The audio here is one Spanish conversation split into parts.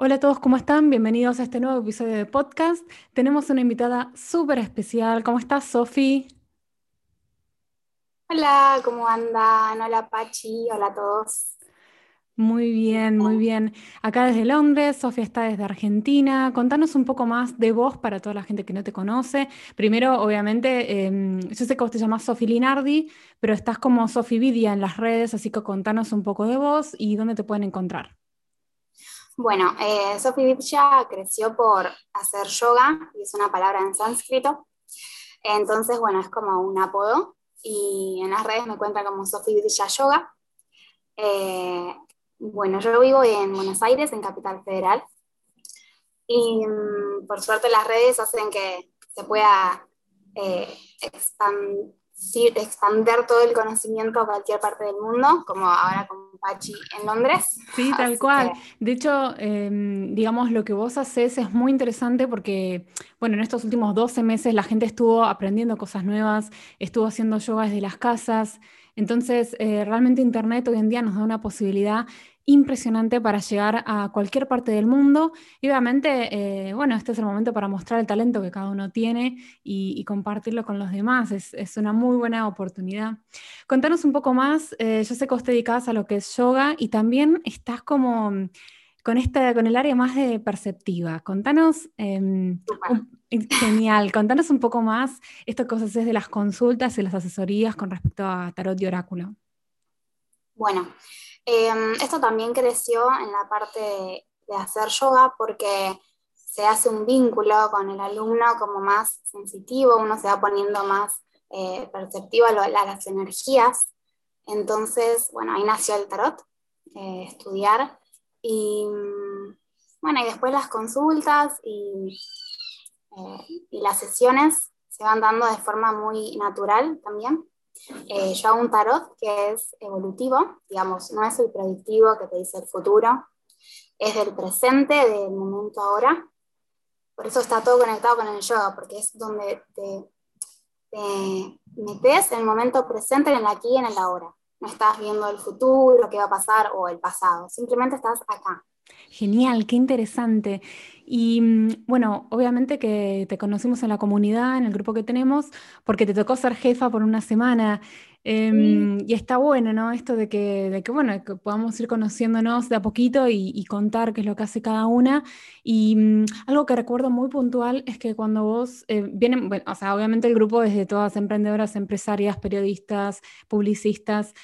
Hola a todos, ¿cómo están? Bienvenidos a este nuevo episodio de podcast. Tenemos una invitada súper especial. ¿Cómo estás, Sofi? Hola, ¿cómo andan? Hola, Pachi. Hola a todos. Muy bien, muy bien. Acá desde Londres, Sofía está desde Argentina. Contanos un poco más de vos para toda la gente que no te conoce. Primero, obviamente, em, yo sé que vos te llamás Sofi Linardi, pero estás como Sofi Vidia en las redes, así que contanos un poco de vos y dónde te pueden encontrar. Bueno, eh, Vidya creció por hacer yoga, y es una palabra en sánscrito. Entonces, bueno, es como un apodo. Y en las redes me cuenta como Sofi Vidya Yoga. Eh, bueno, yo vivo en Buenos Aires, en Capital Federal. Y mm, por suerte las redes hacen que se pueda eh, expandir expander todo el conocimiento a cualquier parte del mundo, como ahora con Pachi en Londres. Sí, tal cual. De hecho, em, digamos, lo que vos haces es muy interesante porque, bueno, en estos últimos 12 meses la gente estuvo aprendiendo cosas nuevas, estuvo haciendo yoga desde las casas. Entonces, eh, realmente Internet hoy en día nos da una posibilidad impresionante para llegar a cualquier parte del mundo. Y obviamente, eh, bueno, este es el momento para mostrar el talento que cada uno tiene y, compartirlo con los demás. Es, una muy buena oportunidad. Contanos un poco más, eh, yo sé que vos te dedicas a lo que es yoga y también estás como con, esta, con el área más de perceptiva. Contanos, em, genial, contanos un poco más esto que vos haces de las consultas y las asesorías con respecto a tarot y oráculo. Bueno, Em, esto también creció en la parte de, hacer yoga porque se hace un vínculo con el alumno como más sensitivo, uno se va poniendo más eh, perceptivo a, las energías. Entonces, bueno, ahí nació el tarot, eh, estudiar. Y bueno, y después las consultas y, eh, y las sesiones se van dando de forma muy natural también. Eh, yo hago un tarot que es evolutivo, digamos, no es el predictivo que te dice el futuro, es del presente, del momento ahora. Por eso está todo conectado con el yoga, porque es donde te, metes en el momento presente, en el aquí y en el ahora. No estás viendo el futuro, qué va a pasar o el pasado, simplemente estás acá. Genial, qué interesante. Y mm, bueno, obviamente que te conocimos en la comunidad, en el grupo que tenemos, porque te tocó ser jefa por una semana. Em, y está bueno, ¿no? Esto de que, de que, bueno, que podamos ir conociéndonos de a poquito y, contar qué es lo que hace cada una. Y mm, algo que recuerdo muy puntual es que cuando vos eh, vienen, bueno, o sea, obviamente el grupo es de todas emprendedoras, empresarias, periodistas, publicistas,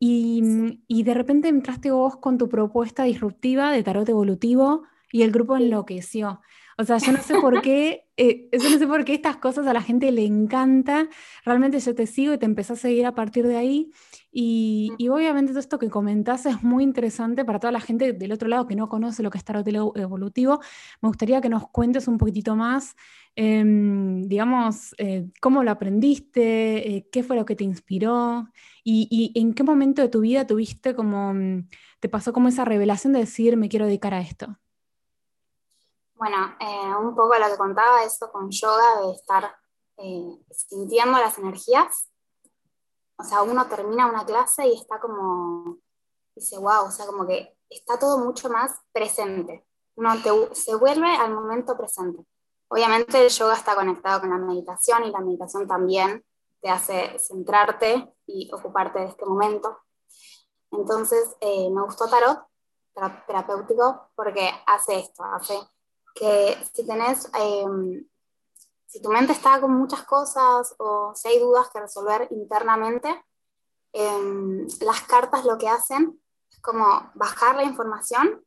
y, y, de repente entraste vos con tu propuesta disruptiva de tarot evolutivo y el grupo enloqueció. O sea, yo no sé por qué, eh, yo no sé por qué estas cosas a la gente le encanta. Realmente yo te sigo y te empecé a seguir a partir de ahí. Y, y, obviamente todo esto que comentás es muy interesante para toda la gente del otro lado que no conoce lo que es tarot evolutivo. Me gustaría que nos cuentes un poquitito más, em, digamos, eh, cómo lo aprendiste, eh, qué fue lo que te inspiró y, en qué momento de tu vida tuviste como, mm, te pasó como esa revelación de decir, me quiero dedicar a esto. Bueno, eh, un poco lo que contaba esto con yoga, de estar eh, sintiendo las energías. O sea, uno termina una clase y está como, dice, wow, o sea, como que está todo mucho más presente. Uno se vuelve al momento presente. Obviamente el yoga está conectado con la meditación y la meditación también te hace centrarte y ocuparte de este momento. Entonces, eh, me gustó Tarot, terapéutico, porque hace esto, hace que si tenés, em, si tu mente está con muchas cosas o si hay dudas que resolver internamente, em, las cartas lo que hacen es como bajar la información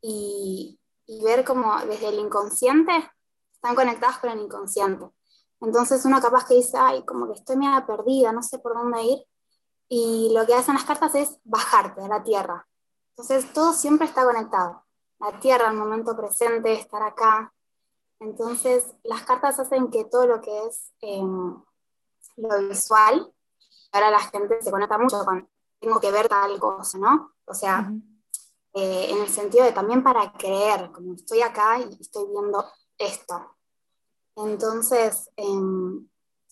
y, y ver como desde el inconsciente están conectadas con el inconsciente. Entonces uno capaz que dice, ay, como que estoy media perdida, no sé por dónde ir. Y lo que hacen las cartas es bajarte a la tierra. Entonces todo siempre está conectado la tierra, el momento presente, estar acá. Entonces, las cartas hacen que todo lo que es em, lo visual, ahora la gente se conecta mucho con, tengo que ver tal cosa, ¿no? O sea, eh, en el sentido de también para creer, como estoy acá y estoy viendo esto. Entonces, em,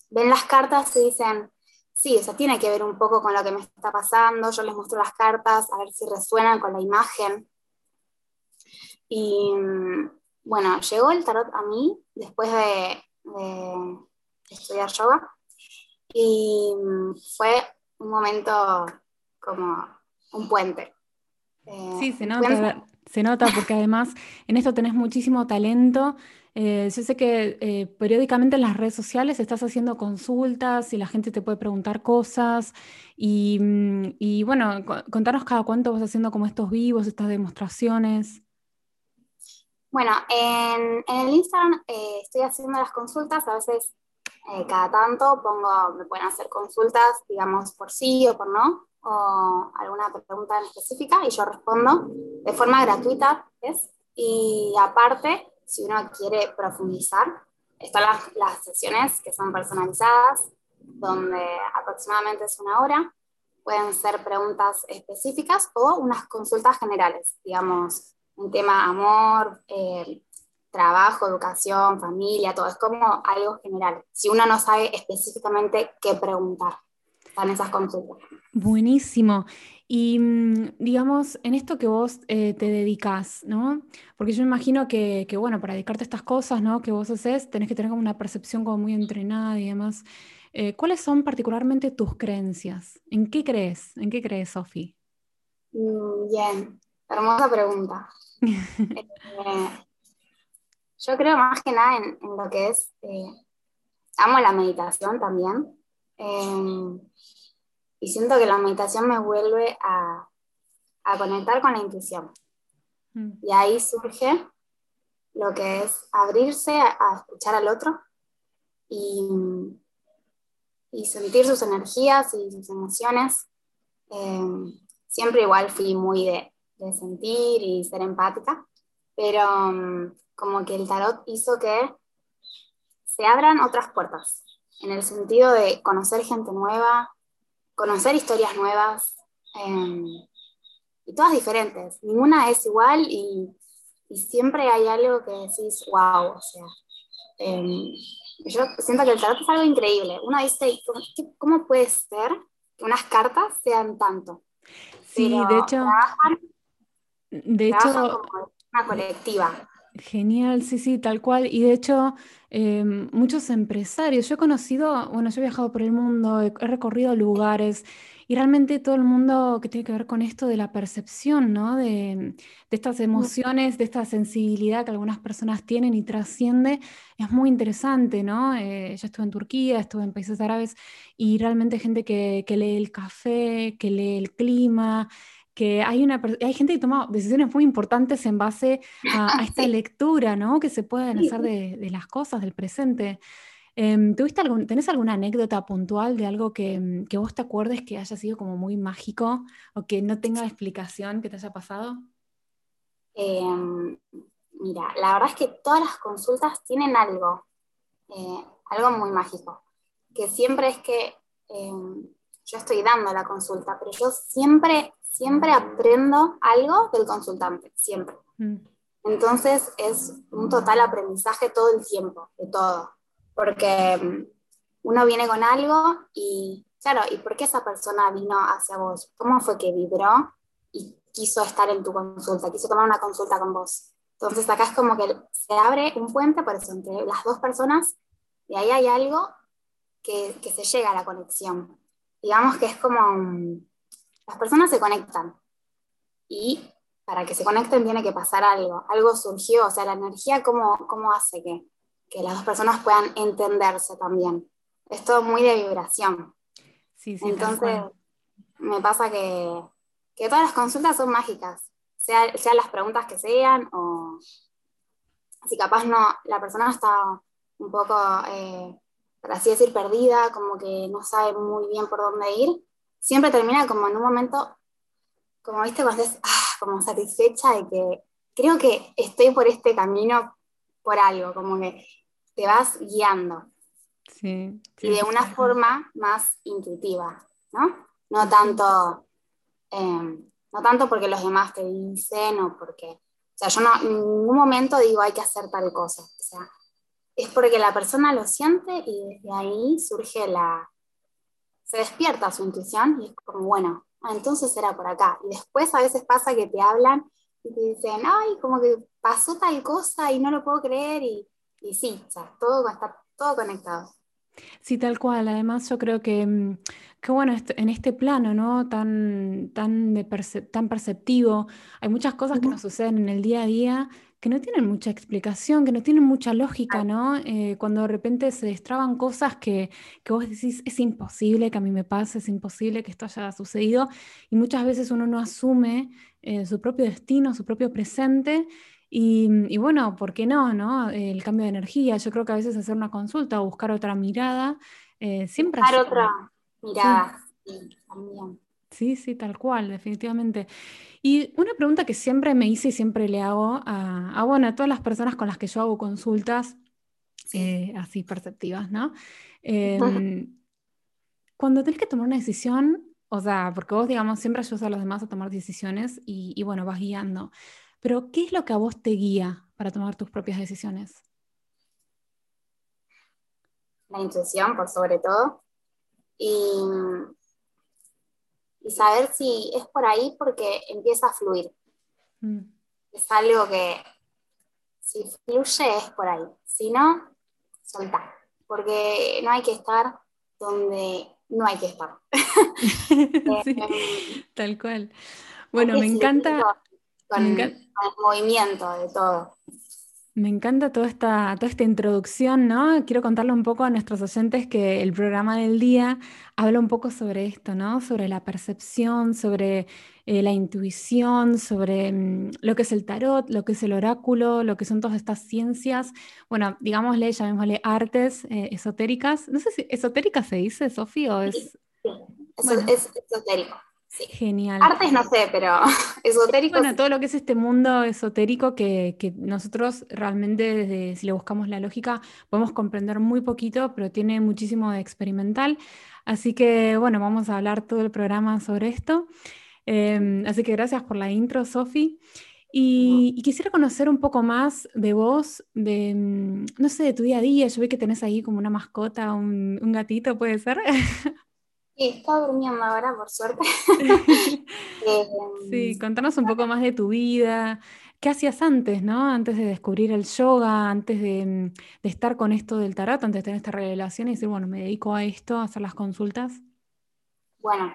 ven las cartas y dicen, sí, eso tiene que ver un poco con lo que me está pasando, yo les muestro las cartas, a ver si resuenan con la imagen. Y bueno, llegó el tarot a mí después de, estudiar yoga y fue un momento como un puente. Eh, sí, se nota, se nota porque además en esto tenés muchísimo talento. Eh, yo sé que eh, periódicamente en las redes sociales estás haciendo consultas y la gente te puede preguntar cosas. Y, mm, bueno, contanos cada cuánto vas haciendo como estos vivos, estas demostraciones. Bueno, en, el Instagram estoy haciendo las consultas, a veces cada tanto pongo, me pueden hacer consultas, digamos, por sí o por no, o alguna pregunta en específica y yo respondo de forma gratuita, ¿ves? Y aparte, si uno quiere profundizar, están las, las sesiones que son personalizadas, donde aproximadamente es una hora, pueden ser preguntas específicas o unas consultas generales, digamos, un tema amor, eh, trabajo, educación, familia, todo, es como algo general, si uno no sabe específicamente qué preguntar en esas consultas. Buenísimo. Y mm, digamos, en esto que vos eh, te dedicas, ¿no? Porque yo imagino que, bueno, para dedicarte a estas cosas, ¿no? Que vos haces, tenés que tener como una percepción como muy entrenada y demás. Eh, ¿Cuáles son particularmente tus creencias? ¿En qué crees? ¿En qué crees, Sofi? Mm, bien, hermosa pregunta. Eh, yo creo más que nada en, en lo que es, amo la meditación también. Em, y siento que la meditación me vuelve a, a conectar con la intuición. Mm. Y ahí surge lo que es abrirse a, escuchar al otro y, y, sentir sus energías y sus emociones. Em, siempre igual fui muy de, de, sentir y ser empática, pero um, como que el tarot hizo que se abran otras puertas en el sentido de conocer gente nueva, conocer historias nuevas, em, y todas diferentes. Ninguna es igual y, siempre hay algo que decís, wow, o sea, em, yo siento que el tarot es algo increíble. Uno dice, ¿cómo, puede ser que unas cartas sean tanto? Sí, de hecho... de hecho, como una colectiva. Genial, sí, sí, tal cual. Y de hecho, em, muchos empresarios, yo he conocido, bueno, yo he viajado por el mundo, he, recorrido lugares y realmente todo el mundo que tiene que ver con esto de la percepción, ¿no? De, estas emociones, de esta sensibilidad que algunas personas tienen y trasciende, es muy interesante, ¿no? Eh, yo estuve en Turquía, estuve en países árabes y realmente gente que, que lee el café, que lee el clima que hay, una, hay gente que toma decisiones muy importantes en base a, esta lectura, ¿no? Que se pueden hacer de, las cosas, del presente. Em, ¿tuviste algún, ¿Tenés alguna anécdota puntual de algo que, que, vos te acuerdes que haya sido como muy mágico o que no tenga explicación que te haya pasado? Em, mira, la verdad es que todas las consultas tienen algo, eh, algo muy mágico, que siempre es que em, yo estoy dando la consulta, pero yo siempre siempre aprendo algo del consultante, siempre. Mm. Entonces es un total aprendizaje todo el tiempo, de todo, porque mm, uno viene con algo y, claro, ¿y por qué esa persona vino hacia vos? ¿Cómo fue que vibró y quiso estar en tu consulta, quiso tomar una consulta con vos? Entonces acá es como que se abre un puente, por eso, entre las dos personas, y ahí hay algo que, que se llega a la conexión. Digamos que es como... Un, las personas se conectan y para que se conecten tiene que pasar algo, algo surgió, o sea, la energía, ¿cómo, cómo hace que, que las dos personas puedan entenderse también? Es todo muy de vibración. Sí, sí, Entonces, me pasa que, que, todas las consultas son mágicas, sean las preguntas que sean, o si capaz no, la persona está un poco, eh, por así decir, perdida, como que no sabe muy bien por dónde ir, siempre termina como en un momento, como viste, cuando estés ah, como satisfecha de que creo que estoy por este camino por algo, como que te vas guiando. Sí, y de una forma más intuitiva, ¿no? No tanto, em, no tanto porque los demás te dicen o porque, o sea, yo no, en ningún momento digo hay que hacer tal cosa, o sea, es porque la persona lo siente y desde ahí surge la, se despierta su intuición y es como, bueno, ah, entonces era por acá. Y después a veces pasa que te hablan y te dicen, ay, como que pasó tal cosa y no lo puedo creer y, y sí, o sea, todo va a estar todo conectado. Sí, tal cual. Además, yo creo que, mm, que bueno, en este plano, ¿no? Tan, tan, de tan perceptivo, hay muchas cosas que nos suceden en el día a día que no tienen mucha explicación, que no tienen mucha lógica, ¿no? Eh, cuando de repente se destraban cosas que, que, vos decís, es imposible que a mí me pase, es imposible que esto haya sucedido, y muchas veces uno no asume eh, su propio destino, su propio presente, y, bueno, ¿por qué no, no? El cambio de energía, yo creo que a veces hacer una consulta o buscar otra mirada, eh, siempre... Buscar otra mirada, sí, también. Sí, sí, tal cual, definitivamente. Y una pregunta que siempre me hice y siempre le hago a, bueno, a todas las personas con las que yo hago consultas, eh, así perceptivas, ¿no? Em, cuando tenés que tomar una decisión, o sea, porque vos, digamos, siempre ayudas a los demás a tomar decisiones y, y bueno, vas guiando, pero ¿qué es lo que a vos te guía para tomar tus propias decisiones? La intuición, por sobre todo. Y y saber si es por ahí porque empieza a fluir. Mm. Es algo que si fluye es por ahí, si no, soltar, porque no hay que estar donde no hay que estar. Tal cual. Bueno, me encanta, con, el movimiento de todo. Me encanta toda esta, toda esta introducción, ¿no? Quiero contarle un poco a nuestros oyentes que el programa del día habla un poco sobre esto, ¿no? Sobre la percepción, sobre eh, la intuición, sobre mm, lo que es el tarot, lo que es el oráculo, lo que son todas estas ciencias, bueno, digámosle, llamémosle artes eh, esotéricas. No sé si esotérica se dice, Sofía, o es... Sí, es esotérico. Genial. Artes no sé, pero esotérico. Bueno, todo lo que es este mundo esotérico que, nosotros realmente, desde, si le buscamos la lógica, podemos comprender muy poquito, pero tiene muchísimo de experimental. Así que, bueno, vamos a hablar todo el programa sobre esto. Em, así que gracias por la intro, Sofi. Y, quisiera conocer un poco más de vos, de, mm, no sé, de tu día a día. Yo vi que tenés ahí como una mascota, un, un gatito, ¿puede ser? Sí, está durmiendo ahora, por suerte. Eh, sí, contanos un poco más de tu vida. ¿Qué hacías antes, no? Antes de descubrir el yoga, antes de, estar con esto del tarot, antes de tener esta revelación y decir, bueno, me dedico a esto, a hacer las consultas. Bueno,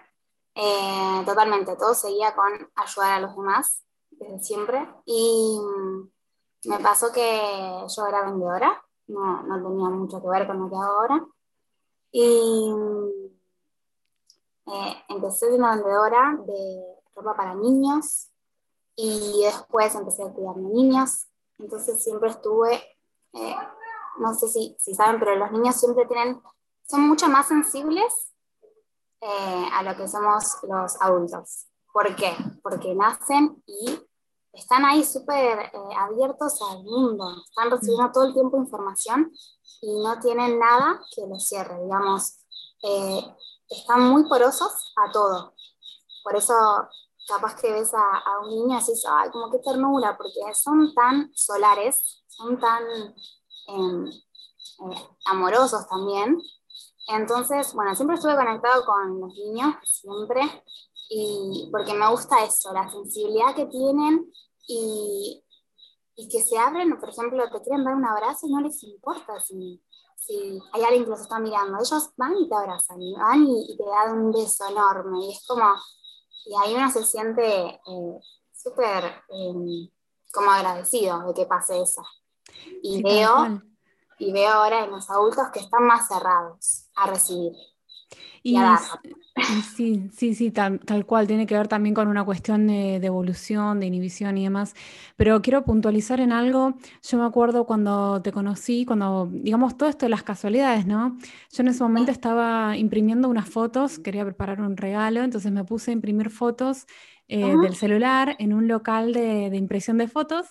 eh, totalmente. Todo seguía con ayudar a los demás desde siempre. Y mm, me pasó que yo era vendedora, no, no tenía mucho que ver con lo que hago ahora. Y mm, eh, empecé siendo vendedora de ropa para niños y después empecé a cuidar de niños. Entonces siempre estuve, eh, no sé si, si, saben, pero los niños siempre tienen, son mucho más sensibles eh, a lo que somos los adultos. ¿Por qué? Porque nacen y están ahí súper abiertos al mundo, están recibiendo todo el tiempo información y no tienen nada que los cierre, digamos están muy porosos a todo. Por eso, capaz que ves a, un niño y dices, ay, como qué ternura, porque son tan solares, son tan em, eh, amorosos también. Entonces, bueno, siempre estuve conectado con los niños, siempre, y porque me gusta eso, la sensibilidad que tienen y, y que se abren, por ejemplo, te quieren dar un abrazo y no les importa si si hay alguien que los está mirando, ellos van y te abrazan, y van y, te dan un beso enorme, y es como, y ahí uno se siente eh, súper em, como agradecido de que pase eso. Y veo, y veo ahora en los adultos que están más cerrados a recibir. Y, sí, sí, sí, tal, cual, tiene que ver también con una cuestión de, evolución, de inhibición y demás. Pero quiero puntualizar en algo, yo me acuerdo cuando te conocí, cuando, digamos, todo esto de las casualidades, ¿no? Yo en ese momento estaba imprimiendo unas fotos, quería preparar un regalo, entonces me puse a imprimir fotos eh, del celular en un local de, impresión de fotos.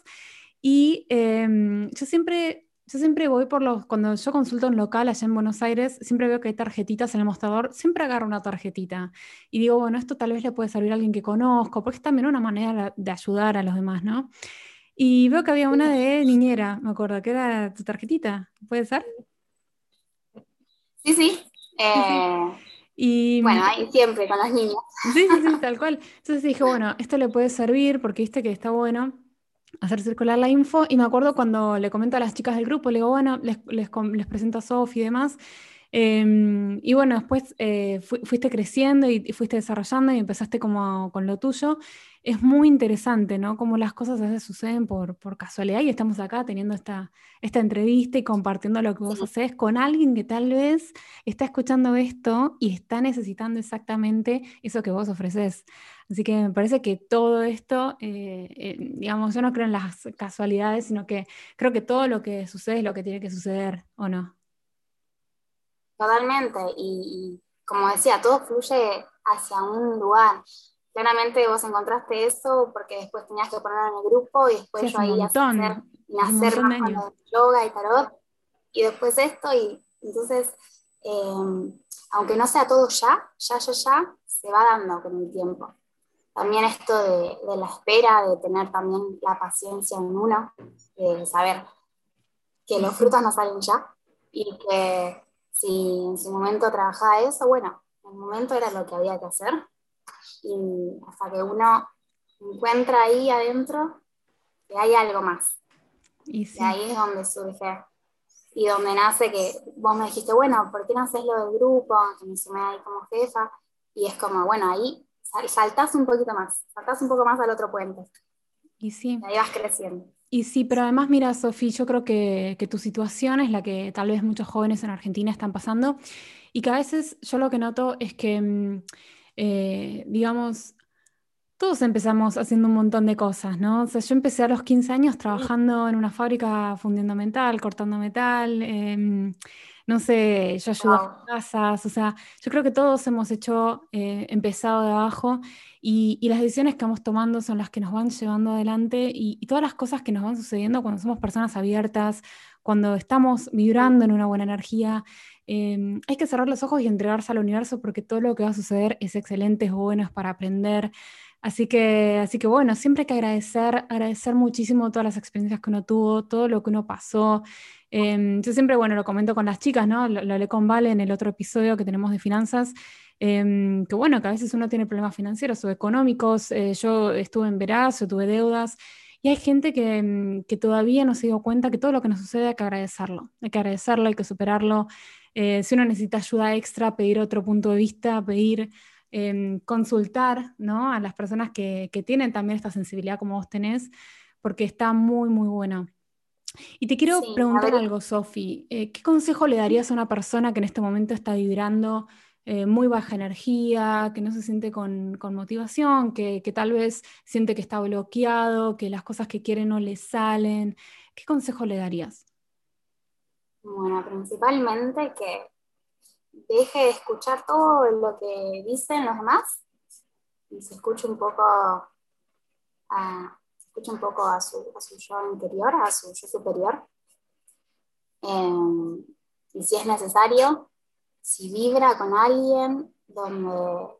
Y em, yo siempre yo siempre voy por los, cuando yo consulto un local allá en Buenos Aires, siempre veo que hay tarjetitas en el mostrador, siempre agarro una tarjetita y digo, bueno, esto tal vez le puede servir a alguien que conozco, porque es también una manera de ayudar a los demás, ¿no? Y veo que había una de niñera, me acuerdo, que era tu tarjetita, ¿puede ser? Sí, sí. Eh, Y, bueno, ahí siempre con las niñas. Sí, sí, sí, tal cual. Entonces dije, bueno, esto le puede servir porque viste que está bueno hacer circular la info. Y me acuerdo cuando le comento a las chicas del grupo, le digo, bueno, les, les, les presento a Sofi y demás. Em, y bueno, después eh, fuiste creciendo y, fuiste desarrollando y empezaste como con lo tuyo. Es muy interesante, ¿no? Cómo las cosas a veces suceden por, por casualidad y estamos acá teniendo esta, esta entrevista y compartiendo lo que vos haces con alguien que tal vez está escuchando esto y está necesitando exactamente eso que vos ofreces. Así que me parece que todo esto, eh, eh, digamos, yo no creo en las casualidades, sino que creo que todo lo que sucede es lo que tiene que suceder, ¿o no? Totalmente, y, como decía, todo fluye hacia un lugar. Claramente vos encontraste eso porque después tenías que ponerlo en el grupo y después yo ahí hacer, nacer más con el yoga y tarot y después esto y entonces em, aunque no sea todo ya, ya, ya, ya, se va dando con el tiempo. También esto de, de la espera, de tener también la paciencia en uno, de saber que los frutos no salen ya y que si en su momento trabajaba eso, bueno, en el momento era lo que había que hacer. Y hasta que uno encuentra ahí adentro que hay algo más. Y, ahí es donde surge y donde nace que vos me dijiste, bueno, ¿por qué no haces lo del grupo? Que me sumé ahí como jefa. Y es como, bueno, ahí saltás un poquito más, saltás un poco más al otro puente. Y sí. Y ahí vas creciendo. Y sí, pero además, mira, Sofi, yo creo que, tu situación es la que tal vez muchos jóvenes en Argentina están pasando y que a veces yo lo que noto es que, mm, eh, digamos, todos empezamos haciendo un montón de cosas, ¿no? O sea, yo empecé a los 15 años trabajando en una fábrica fundiendo metal, cortando metal, em, no sé, yo ayudo a casas, o sea, yo creo que todos hemos hecho, eh, empezado de abajo y, las decisiones que vamos tomando son las que nos van llevando adelante y, todas las cosas que nos van sucediendo cuando somos personas abiertas, cuando estamos vibrando en una buena energía. Em, hay que cerrar los ojos y entregarse al universo porque todo lo que va a suceder es excelente, es bueno, es para aprender. Así que, así que bueno, siempre hay que agradecer, agradecer muchísimo todas las experiencias que uno tuvo, todo lo que uno pasó. Em, yo siempre, bueno, lo comento con las chicas, ¿no? Lo, lo hablé con Vale en el otro episodio que tenemos de finanzas. Em, que bueno, que a veces uno tiene problemas financieros o económicos. Eh, yo estuve en Veraz, tuve deudas. Y hay gente que, que, todavía no se dio cuenta que todo lo que nos sucede hay que agradecerlo. Hay que agradecerlo, hay que superarlo. Eh, si uno necesita ayuda extra, pedir otro punto de vista, pedir em, consultar ¿no? a las personas que, que, tienen también esta sensibilidad como vos tenés, porque está muy, muy bueno. Y te quiero preguntar algo, Sofi. Eh, ¿Qué consejo le darías a una persona que en este momento está vibrando eh, muy baja energía, que no se siente con, motivación, que, tal vez siente que está bloqueado, que las cosas que quiere no le salen. ¿Qué consejo le darías? Bueno, principalmente que deje de escuchar todo lo que dicen los demás y se escuche un poco a, un poco a su, yo interior, a su yo superior. Em, y si es necesario, si vibra con alguien donde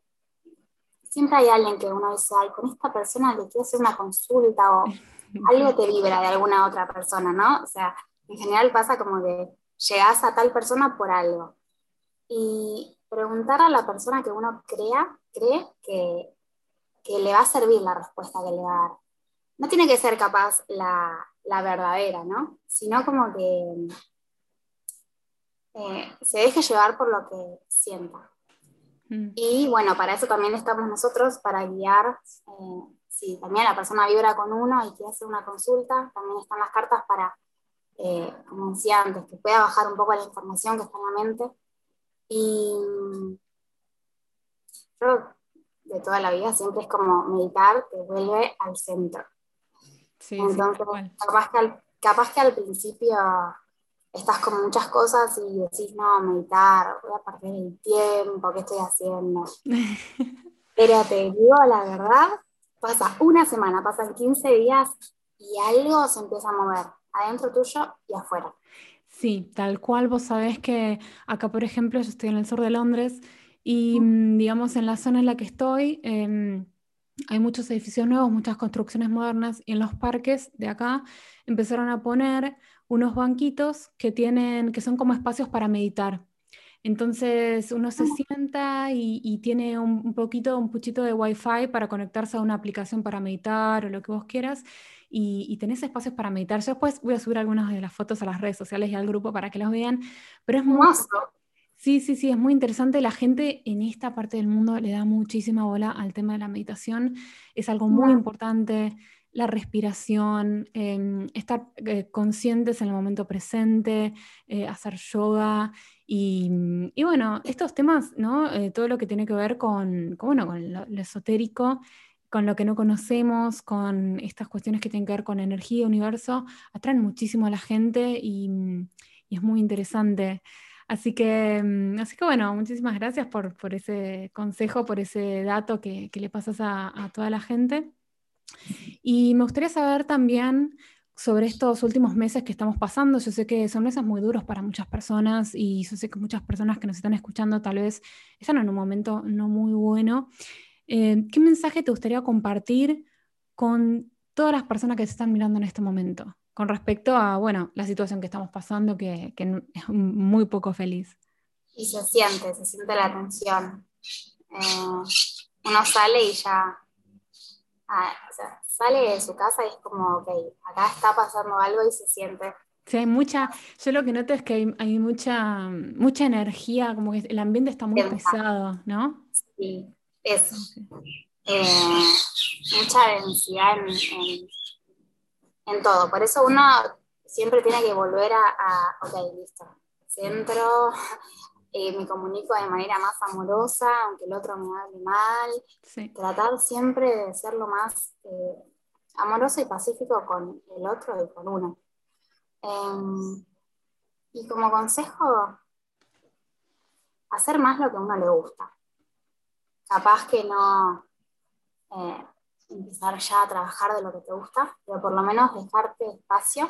siempre hay alguien que uno dice, ay, con esta persona le quiero hacer una consulta o algo te vibra de alguna otra persona, ¿no? O sea, en general pasa como que llegas a tal persona por algo. Y preguntar a la persona que uno crea, cree que, que le va a servir la respuesta que le va a dar. No tiene que ser capaz la, la verdadera, ¿no? Sino como que eh, se deje llevar por lo que sienta. Mm. Y bueno, para eso también estamos nosotros, para guiar, eh, si también la persona vibra con uno y quiere hacer una consulta, también están las cartas para, eh, como decía antes, que pueda bajar un poco la información que está en la mente. Y yo de toda la vida siempre es como meditar, te vuelve al centro. Entonces, capaz, que capaz que al principio estás con muchas cosas y decís, no, meditar, voy a perder el tiempo, ¿qué estoy haciendo? Pero te digo la verdad, pasa una semana, pasan 15 días y algo se empieza a mover adentro tuyo y afuera. Sí, tal cual vos sabés que acá, por ejemplo, yo estoy en el sur de Londres y, mm, digamos, en la zona en la que estoy, em, hay muchos edificios nuevos, muchas construcciones modernas y en los parques de acá empezaron a poner unos banquitos que tienen, que son como espacios para meditar. Entonces uno se sienta y, tiene un, poquito, un puchito de wifi para conectarse a una aplicación para meditar o lo que vos quieras. Y, tenés espacios para meditar. Yo después voy a subir algunas de las fotos a las redes sociales y al grupo para que las vean. Pero es muy... Sí, sí, sí, es muy interesante. La gente en esta parte del mundo le da muchísima bola al tema de la meditación. Es algo muy importante la respiración, em, estar eh, conscientes en el momento presente, eh, hacer yoga y, bueno, estos temas, ¿no? Eh, todo lo que tiene que ver con, bueno, con lo, esotérico, con lo que no conocemos, con estas cuestiones que tienen que ver con energía, universo, atraen muchísimo a la gente y, es muy interesante. Así que, mm, así que bueno, muchísimas gracias por, ese consejo, por ese dato que, le pasas a toda la gente. Y me gustaría saber también sobre estos últimos meses que estamos pasando. Yo sé que son meses muy duros para muchas personas y yo sé que muchas personas que nos están escuchando tal vez están en un momento no muy bueno. Eh, ¿Qué mensaje te gustaría compartir con todas las personas que se están mirando en este momento con respecto a, bueno, la situación que estamos pasando que, es muy poco feliz? Y se siente, se siente la tensión. Eh, uno sale y ya Ah, sale de su casa y es como, ok, acá está pasando algo y se siente. Sí, hay mucha, yo lo que noto es que hay, mucha, mucha energía, como que el ambiente está muy pesado, ¿no? Sí, eso. Eh, mucha densidad en, en, todo. Por eso uno siempre tiene que volver a, a ok, listo, centro, eh, me comunico de manera más amorosa, aunque el otro me hable mal. Tratar siempre de ser lo más eh, amoroso y pacífico con el otro y con uno. Em, y como consejo, hacer más lo que a uno le gusta. Capaz que no eh, empezar ya a trabajar de lo que te gusta, pero por lo menos dejarte espacio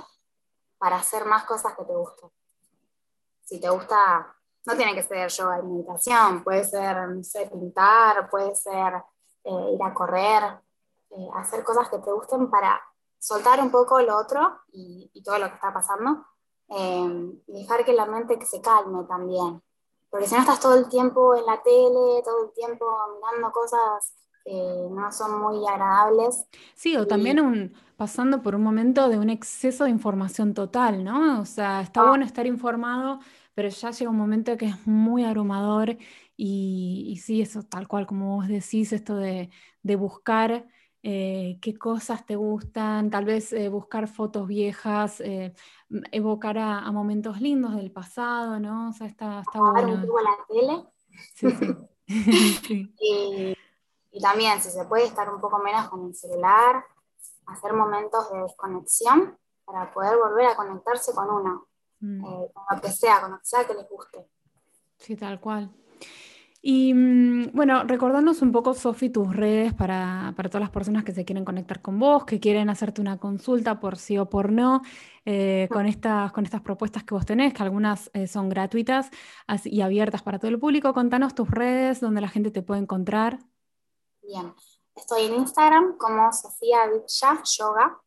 para hacer más cosas que te gusten. Si te gusta no tiene que ser yoga y meditación, puede ser, no sé, pintar, puede ser eh, ir a correr, eh, hacer cosas que te gusten para soltar un poco lo otro y, todo lo que está pasando eh, y dejar que la mente que se calme también. Porque si no estás todo el tiempo en la tele, todo el tiempo mirando cosas que no son muy agradables. Sí, o también un, pasando por un momento de un exceso de información total, ¿no? O sea, está ah. bueno estar informado, pero ya llega un momento que es muy abrumador y, sí, eso tal cual como vos decís, esto de, buscar eh, qué cosas te gustan, tal vez eh, buscar fotos viejas, eh, evocar a, momentos lindos del pasado, ¿no? O sea, está, está bueno. un poco la tele. Sí, sí. y, también, si se puede, estar un poco menos con el celular, hacer momentos de desconexión para poder volver a conectarse con uno. Mm. Eh, con lo que sea, con lo que sea que les guste. Sí, tal cual. Y mm, bueno, recordarnos un poco, Sofi, tus redes para, todas las personas que se quieren conectar con vos, que quieren hacerte una consulta por sí o por no, eh, con, estas, con estas propuestas que vos tenés, que algunas eh, son gratuitas y abiertas para todo el público. Contanos tus redes, donde la gente te puede encontrar. Bien, estoy en Instagram como Sofía Yoga,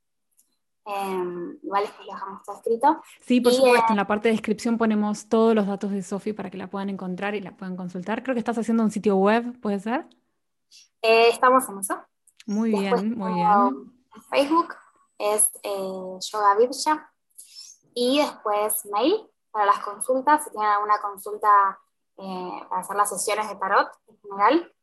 Em, igual es que lo dejamos todo escrito. Sí, por supuesto, en la parte de descripción ponemos todos los datos de Sofi para que la puedan encontrar y la puedan consultar. Creo que estás haciendo un sitio web, ¿puede ser? Eh, estamos en eso. Muy bien, muy bien. Facebook es eh, Yoga Virsha y después mail para las consultas, si tienen alguna consulta eh, para hacer las sesiones de tarot en general.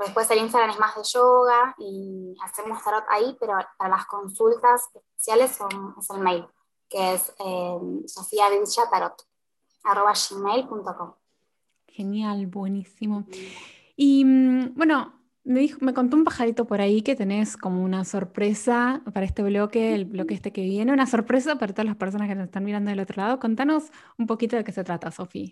Em, después el Instagram es más de yoga y hacemos tarot ahí, pero para las consultas especiales son, es el mail, que es eh, gmail.com Genial, buenísimo. Y mm, bueno, me, dijo, me contó un pajarito por ahí que tenés como una sorpresa para este bloque, el bloque este que viene, una sorpresa para todas las personas que nos están mirando del otro lado. Contanos un poquito de qué se trata, Sofía.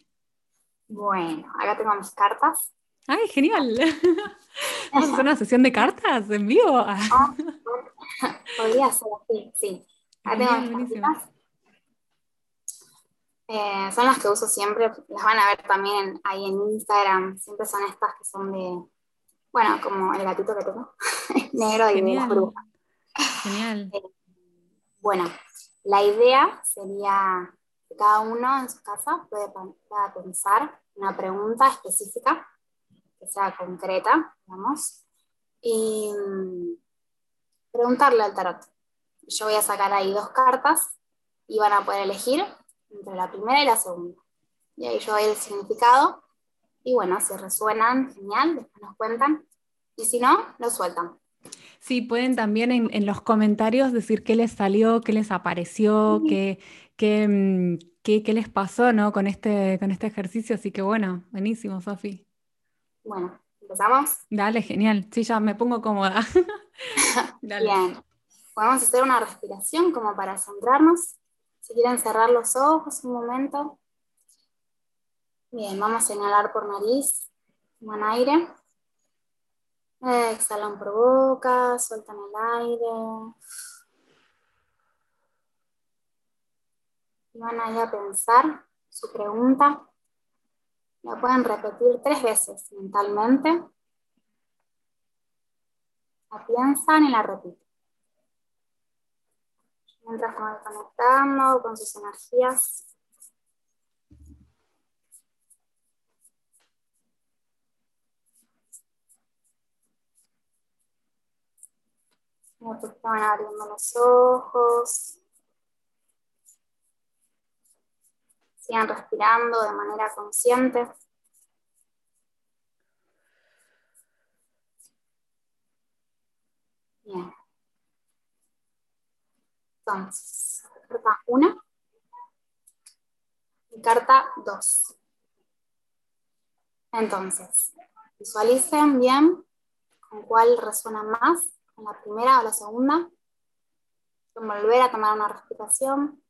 Bueno, acá tengo mis cartas. ¡Ay, genial! ¿Vamos a hacer una sesión de cartas en vivo? Ah, podría ser así, sí. eh, son las que uso siempre, las van a ver también ahí en Instagram, siempre son estas que son de, bueno, como el gatito que tengo, negro y bruja. Genial. Eh, bueno, la idea sería cada uno en su casa puede, pueda pensar una pregunta específica que sea concreta, digamos, y mm, preguntarle al tarot. Yo voy a sacar ahí dos cartas y van a poder elegir entre la primera y la segunda. Y ahí yo doy el significado y bueno, si resuenan, genial, después nos cuentan. Y si no, lo sueltan. Sí, pueden también en, los comentarios decir qué les salió, qué les apareció, qué, mm, qué, qué, les pasó ¿no? con, este, con este ejercicio. Así que bueno, buenísimo, Sofi. Bueno, ¿empezamos? Dale, genial. Sí, ya me pongo cómoda. Bien. Podemos hacer una respiración como para centrarnos. Si quieren cerrar los ojos un momento. Bien, vamos a inhalar por nariz, toman aire. Exhalan por boca, sueltan el aire. Y van a ir a pensar su pregunta. La pueden repetir tres veces mentalmente. La piensan y la repiten. Mientras van conectando con sus energías. Que estaban abriendo los ojos. Sigan respirando de manera consciente. Bien. Entonces, carta 1 y carta 2. Entonces, visualicen bien con cuál resuena más en la primera o la segunda. Volver a tomar una respiración.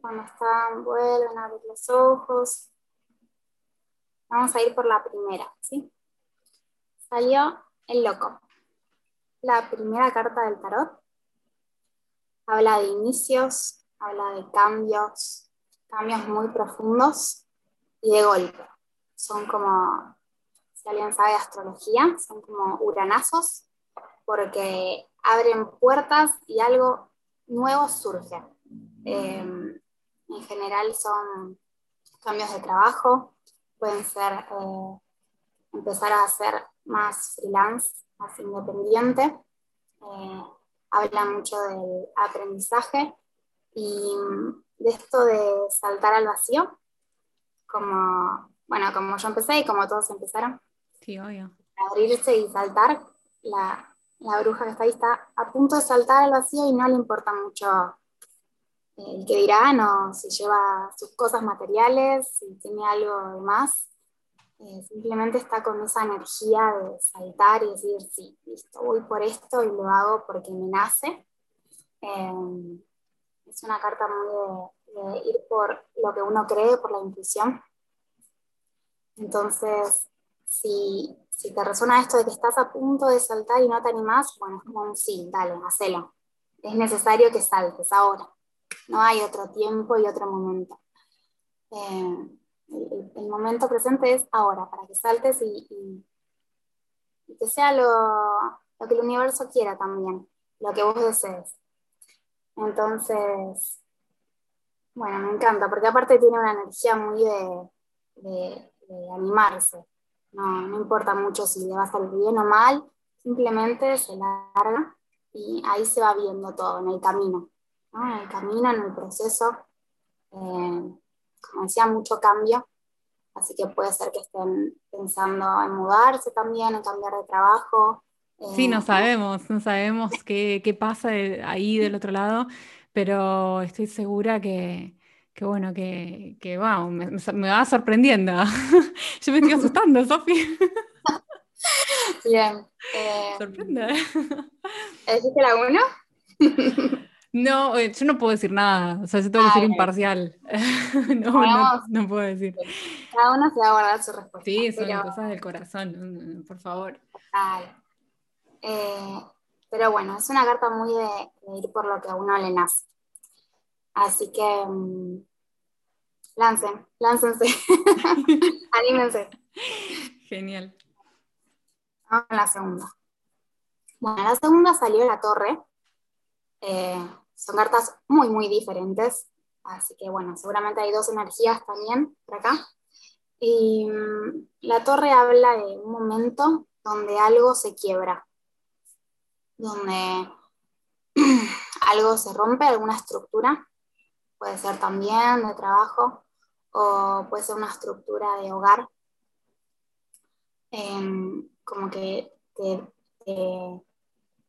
Cuando están, vuelven a abrir los ojos. Vamos a ir por la primera, ¿sí? Salió el loco. La primera carta del tarot habla de inicios, habla de cambios, cambios muy profundos y de golpe. Son como, si alguien sabe de astrología, son como uranazos, porque abren puertas y algo nuevo surge. Em, en general son cambios de trabajo, pueden ser eh, empezar a hacer más freelance, más independiente. Eh, habla mucho del aprendizaje y de esto de saltar al vacío, como, bueno, como yo empecé y como todos empezaron. Sí, obvio. Abrirse y saltar, la, la bruja que está ahí está a punto de saltar al vacío y no le importa mucho el que dirán o si lleva sus cosas materiales, si tiene algo de más. Eh, simplemente está con esa energía de saltar y decir, sí, listo, voy por esto y lo hago porque me nace. Eh, es una carta muy de, ir por lo que uno cree, por la intuición. Entonces, si, si, te resuena esto de que estás a punto de saltar y no te animás, bueno, es como un sí, dale, hacelo. Es necesario que saltes ahora. No hay otro tiempo y otro momento. Eh, el, momento presente es ahora, para que saltes y, que sea lo, que el universo quiera también, lo que vos desees. Entonces, bueno, me encanta, porque aparte tiene una energía muy de, animarse. No, no, importa mucho si le va a salir bien o mal, simplemente se larga y ahí se va viendo todo en el camino, en el camino, en el proceso. Eh, como decía, mucho cambio, así que puede ser que estén pensando en mudarse también, en cambiar de trabajo. Sí, no eh, sabemos, no sabemos qué, qué pasa ahí del otro lado, pero estoy segura que, que bueno, que, que wow, me, me, va sorprendiendo. Yo me estoy asustando, Sofi. Bien. Eh, Sorprende. ¿Dijiste la uno? No, eh, yo no puedo decir nada, o sea, yo tengo que ser imparcial. no, no, puedo decir. Cada uno se va a guardar su respuesta. Sí, son cosas del corazón, por favor. Eh, pero bueno, es una carta muy de, ir por lo que a uno le nace. Así que mm, Lancen, láncense. Anímense. Genial. Vamos a la segunda. Bueno, la segunda salió la torre. Eh, son cartas muy, muy diferentes. Así que bueno, seguramente hay dos energías también por acá. Y mm, la torre habla de un momento donde algo se quiebra, donde algo se rompe, alguna estructura, puede ser también de trabajo o puede ser una estructura de hogar, em, como que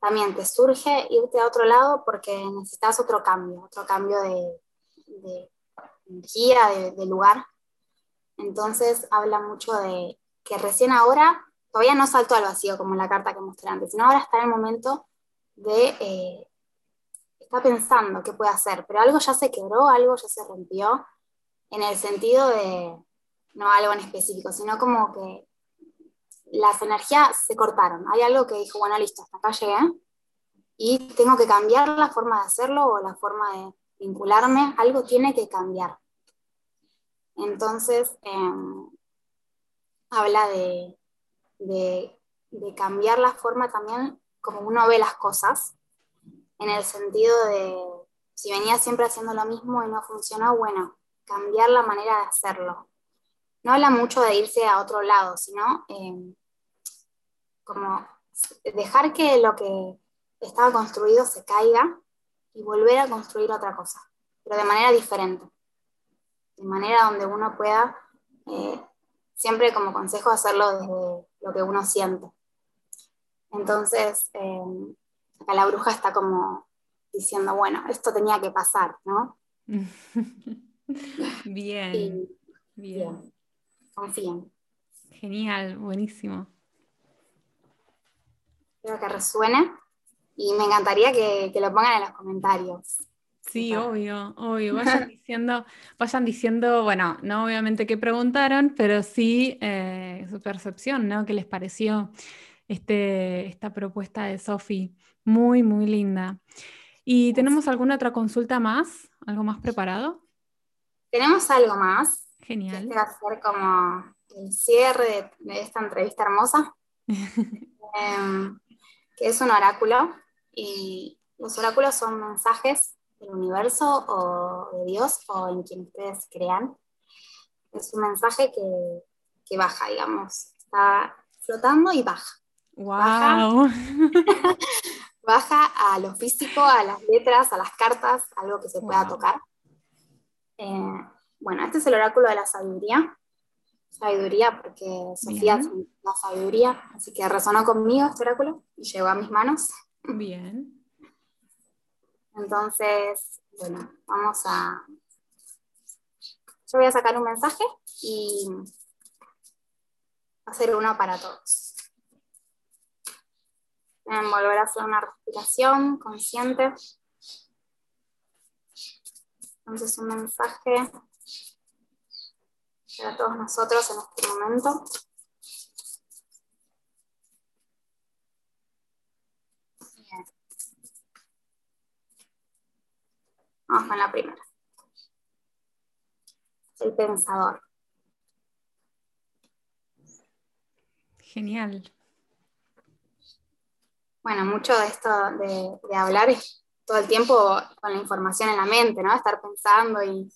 también te surge irte a otro lado porque necesitas otro cambio, otro cambio de, energía, de, lugar. Entonces habla mucho de que recién ahora, todavía no saltó al vacío como la carta que mostré antes, sino ahora está en el momento de, eh, está pensando qué puede hacer, pero algo ya se quebró, algo ya se rompió, en el sentido de, no algo en específico, sino como que las energías se cortaron. Hay algo que dijo, bueno, listo, hasta acá llegué y tengo que cambiar la forma de hacerlo o la forma de vincularme, algo tiene que cambiar. Entonces, em, habla de, de, cambiar la forma también como uno ve las cosas, en el sentido de, si venía siempre haciendo lo mismo y no funcionó, bueno, cambiar la manera de hacerlo. No habla mucho de irse a otro lado, sino em, como dejar que lo que estaba construido se caiga y volver a construir otra cosa, pero de manera diferente, de manera donde uno pueda, eh, siempre como consejo, hacerlo desde lo que uno siente. Entonces, eh, acá la bruja está como diciendo, bueno, esto tenía que pasar, ¿no? bien, bien. Confíen. Genial, buenísimo. Espero que resuene y me encantaría que, lo pongan en los comentarios. Sí, obvio, obvio. Vayan diciendo, vayan diciendo, bueno, no obviamente qué preguntaron, pero sí eh, su percepción, ¿no? ¿Qué les pareció este, esta propuesta de Sofi? Muy, muy linda. ¿Y tenemos alguna otra consulta más? ¿Algo más preparado? Tenemos algo más. Genial. Este va a ser como el cierre de, esta entrevista hermosa. Em, que es un oráculo y los oráculos son mensajes del universo o de Dios o en quien ustedes crean. Es un mensaje que, baja, digamos, está flotando y baja. Wow. Baja, a lo físico, a las letras, a las cartas, algo que se pueda tocar. Eh, bueno, este es el oráculo de la sabiduría. Sabiduría, porque Sofía es la sabiduría, así que resonó conmigo este oráculo y llegó a mis manos. Bien. Entonces, bueno, vamos a... Yo voy a sacar un mensaje y hacer uno para todos. volver a hacer una respiración consciente. Entonces, un mensaje para todos nosotros en este momento. Vamos con la primera. El pensador. Genial. Bueno, mucho de esto de, hablar es todo el tiempo con la información en la mente, ¿no? Estar pensando y,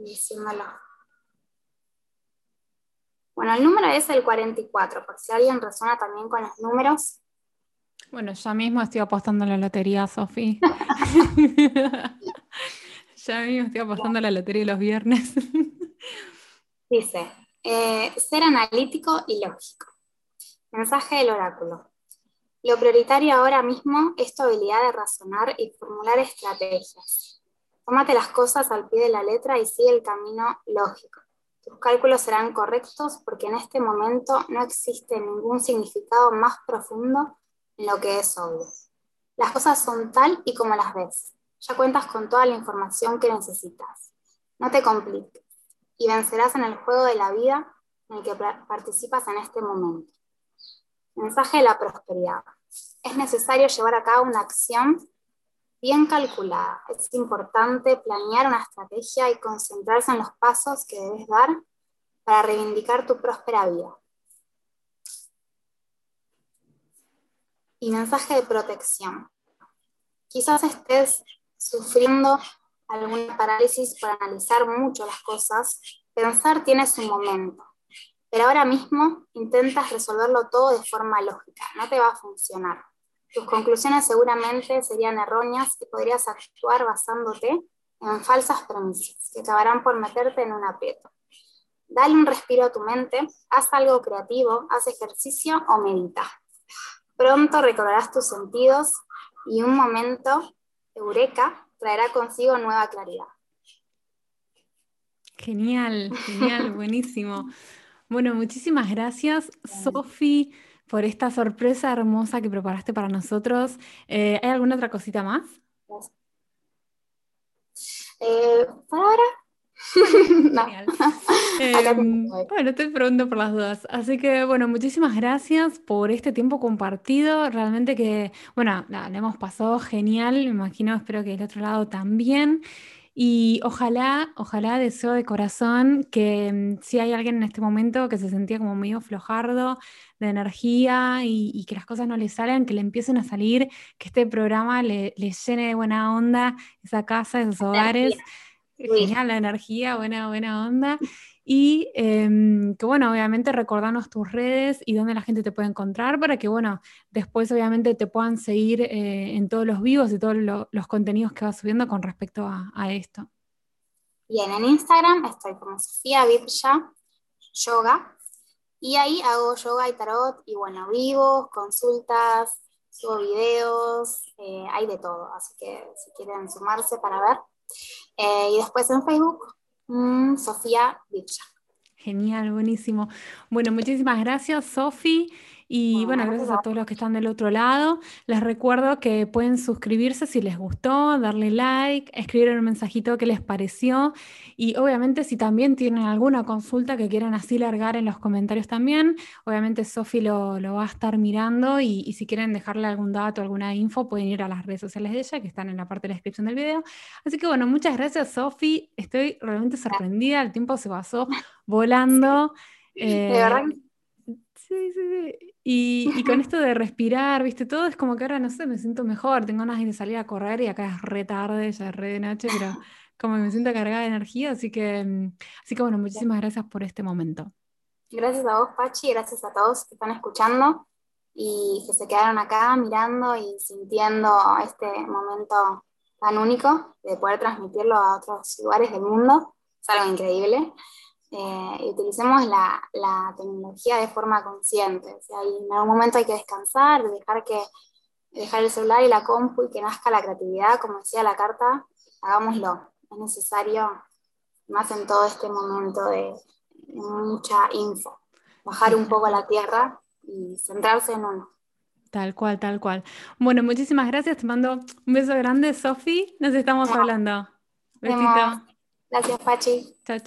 y diciéndolo. Bueno, el número es el 44, por si alguien resuena también con los números, bueno, ya mismo estoy apostando a la lotería, Sofi. ya mismo estoy apostando a la lotería los viernes. Dice, eh, ser analítico y lógico. Mensaje del oráculo. Lo prioritario ahora mismo es tu habilidad de razonar y formular estrategias. Tómate las cosas al pie de la letra y sigue el camino lógico. Tus cálculos serán correctos porque en este momento no existe ningún significado más profundo lo que es obvio. Las cosas son tal y como las ves. Ya cuentas con toda la información que necesitas. No te compliques y vencerás en el juego de la vida en el que participas en este momento. Mensaje de la prosperidad. Es necesario llevar a cabo una acción bien calculada. Es importante planear una estrategia y concentrarse en los pasos que debes dar para reivindicar tu próspera vida. Y mensaje de protección. Quizás estés sufriendo alguna parálisis por analizar mucho las cosas. Pensar tiene su momento, pero ahora mismo intentas resolverlo todo de forma lógica. No te va a funcionar. Tus conclusiones seguramente serían erróneas y podrías actuar basándote en falsas premisas que acabarán por meterte en un aprieto. Dale un respiro a tu mente, haz algo creativo, haz ejercicio o medita. Pronto recordarás tus sentidos y un momento, eureka, traerá consigo nueva claridad. Genial, genial, buenísimo. Bueno, muchísimas gracias, Sofi por esta sorpresa hermosa que preparaste para nosotros. Eh, ¿Hay alguna otra cosita más? Eh, ahora. no. Em, bueno, estoy preguntando por las dudas. Así que, bueno, muchísimas gracias por este tiempo compartido. Realmente que, bueno, le hemos pasado genial. Me imagino, espero que del otro lado también. Y ojalá, ojalá deseo de corazón que mm, si hay alguien en este momento que se sentía como medio flojardo de energía y, que las cosas no le salen, que le empiecen a salir, que este programa le, llene de buena onda esa casa, esos hogares. Genial, la energía, buena, buena onda. Y em, que bueno, obviamente recordarnos tus redes y dónde la gente te puede encontrar para que bueno, después obviamente te puedan seguir eh, en todos los vivos y todos los contenidos que vas subiendo con respecto a, esto. Bien, en Instagram estoy como Sofía Virya Yoga y ahí hago yoga y tarot y bueno, vivos, consultas, subo videos, eh, hay de todo, así que si quieren sumarse para ver. Eh, y después en Facebook Mm, Sofía Vircha. Genial, buenísimo. Bueno, muchísimas gracias, Sofi. Y bueno, gracias a todos los que están del otro lado. Les recuerdo que pueden suscribirse si les gustó, darle like, escribir un mensajito que les pareció. Y obviamente si también tienen alguna consulta que quieran así largar en los comentarios también, obviamente Sofi lo, va a estar mirando y, si quieren dejarle algún dato, alguna info, pueden ir a las redes sociales de ella que están en la parte de la descripción del video. Así que bueno, muchas gracias Sofi. Estoy realmente sorprendida, el tiempo se pasó volando. de verdad. Eh, sí, sí, sí. Y, con esto de respirar, viste, todo es como que ahora, no sé, me siento mejor, tengo ganas de salir a correr y acá es re tarde, ya es re de noche, pero como me siento cargada de energía, así que, mm, así que bueno, muchísimas gracias por este momento. Gracias a vos, Pachi, gracias a todos que están escuchando y que se quedaron acá mirando y sintiendo este momento tan único de poder transmitirlo a otros lugares del mundo. Es algo increíble eh, y utilicemos la, la, tecnología de forma consciente. O sea, en algún momento hay que descansar, dejar, que, dejar el celular y la compu y que nazca la creatividad, como decía la carta, hagámoslo. Es necesario, más en todo este momento de, mucha info, bajar un poco a la tierra y centrarse en uno. Tal cual, tal cual. Bueno, muchísimas gracias. Te mando un beso grande, Sofi. Nos estamos hablando. Besito. Gracias, Pachi. Chao, chao.